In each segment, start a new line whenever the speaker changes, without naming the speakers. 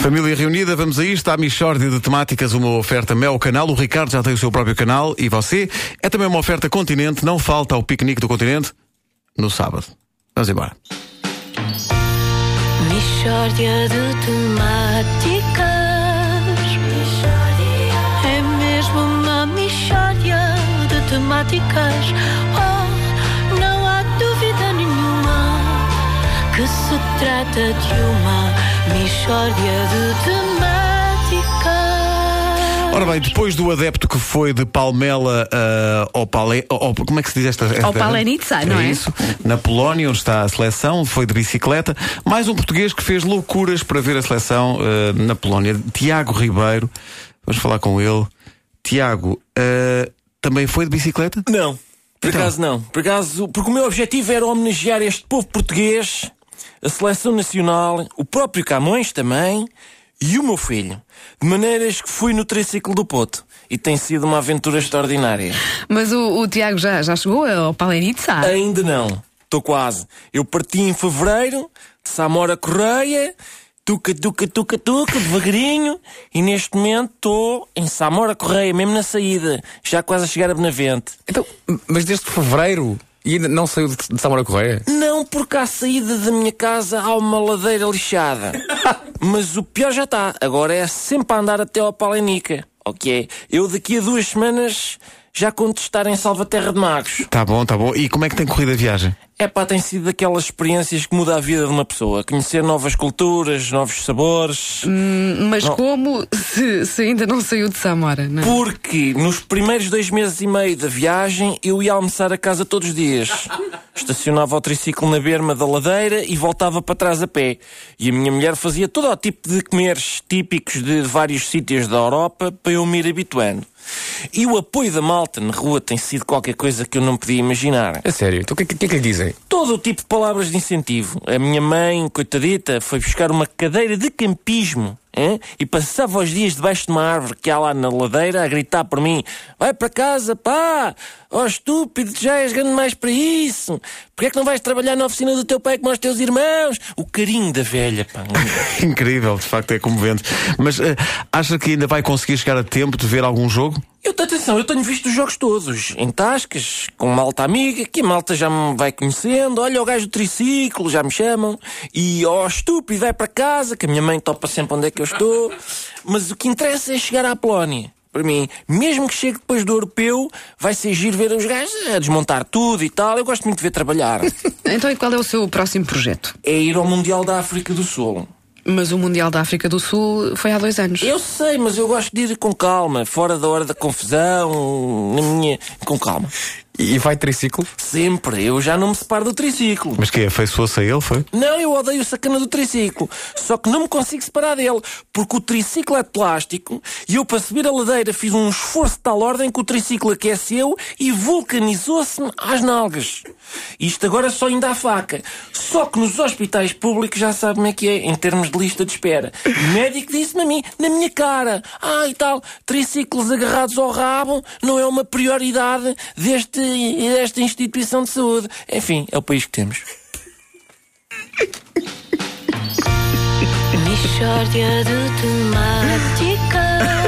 Família reunida, vamos a isto. Há Michórdia de temáticas, uma oferta Mel Canal. O Ricardo já tem o seu próprio canal e você. É também uma oferta Continente. Não falta ao piquenique do Continente no sábado. Vamos embora.
Mishória de temáticas. É mesmo uma mishória de temáticas. Oh, não há dúvida nenhuma que se trata de uma mishória de temáticas.
Ora bem, depois do adepto que foi de Palmela uh, ao Pale... ao- como é que se diz esta? esta
Ao Palenitsa, não é?
isso. Na Polónia, onde está a seleção, foi de bicicleta. Mais um português que fez loucuras para ver a seleção uh, na Polónia. Tiago Ribeiro. Vamos falar com ele. Tiago, uh, também foi de bicicleta?
Não, por
Então?
acaso não. Por acaso, porque o meu objetivo era homenagear este povo português, a seleção nacional, o próprio Camões também e o meu filho. De maneiras que fui no triciclo do Poto. E tem sido uma aventura extraordinária.
Mas o, o Tiago já, já chegou ao Palenitsa?
Ainda não. Estou quase. Eu parti em fevereiro, de Samora Correia, tuca, tuca, tuca, tuca, devagarinho, e neste momento estou em Samora Correia, mesmo na saída, já quase a chegar a Benavente.
Então, mas desde fevereiro e ainda não saiu de, de Samora Correia?
Não, porque à saída da minha casa há uma ladeira lixada. Mas o pior já está. Agora é sempre a andar até ao Palenica. Ok? Eu daqui a duas semanas já conto estar em Salvaterra de Magos.
Tá bom, tá bom. E como é que tem corrido a viagem?
É pá, tem sido daquelas experiências que muda a vida de uma pessoa. Conhecer novas culturas, novos sabores.
Mas
Não.
como se, se ainda não saiu de Samora, não é?
Porque nos primeiros dois meses e meio da viagem eu ia almoçar a casa todos os dias. Estacionava o triciclo na berma da ladeira e voltava para trás a pé. E a minha mulher fazia todo o tipo de comeres típicos de vários sítios da Europa para eu me ir habituando. E o apoio da malta na rua tem sido qualquer coisa que eu não podia imaginar.
É sério? Então o que, que, que é que lhe dizem?
Todo o tipo de palavras de incentivo. A minha mãe, coitadita, foi buscar uma cadeira de campismo. hein? E passava os dias debaixo de uma árvore que há lá na ladeira a gritar por mim: Vai para casa, pá! Oh estúpido, já és grande mais para isso! Porquê é que não vais trabalhar na oficina do teu pai como os teus irmãos? O carinho da velha, pá.
Incrível, de facto é comovente. Mas eh, acha que ainda vai conseguir chegar a tempo de ver algum jogo?
Eu, atenção, eu tenho visto os jogos todos, em tascas, com malta amiga, que a malta já me vai conhecendo. Olha, o gajo do triciclo, já me chamam. E, ó, estúpido, vai para casa, que a minha mãe topa sempre onde é que eu estou. Mas o que interessa é chegar à Polónia. Para mim, mesmo que chegue depois do europeu, vai ser giro ver os gajos a desmontar tudo e tal. Eu gosto muito de ver trabalhar.
Então e qual é o seu próximo projeto?
é ir ao Mundial da África do Sul.
Mas o Mundial da África do Sul foi há dois anos.
Eu sei, mas eu gosto de ir com calma, fora da hora da confusão, na minha. com calma.
E, vai triciclo?
Sempre, eu já não me separo do triciclo.
Mas que é? Afeiçoou-se a ele, foi?
Não, eu odeio o sacana do triciclo. Só que não me consigo separar dele, porque o triciclo é de plástico e eu, para subir a ladeira, fiz um esforço de tal ordem que o triciclo aqueceu e vulcanizou-se-me às nalgas. Isto agora só ainda há faca. Só que nos hospitais públicos já sabe como é que é, em termos de lista de espera. O médico disse-me a mim, na minha cara, ah e tal, triciclos agarrados ao rabo não é uma prioridade deste, desta instituição de saúde. Enfim, é o país que temos.
De temáticas.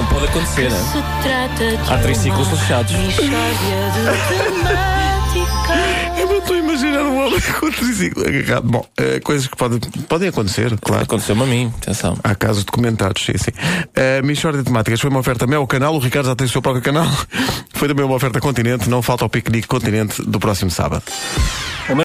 Atenção, pode acontecer, né? Há triciclos
uma
fechados.
Mishória de temáticas.
Eu não estou a imaginar um homem com o triciclo agarrado. Bom, eh, coisas que podem, podem acontecer, claro.
Aconteceu-me a mim, atenção.
Há casos documentados, sim, sim. A Michórdia de Temáticas foi uma oferta Mel Canal, o Ricardo já tem o seu próprio canal. Foi também uma oferta Continente, não falta o piquenique Continente do próximo sábado.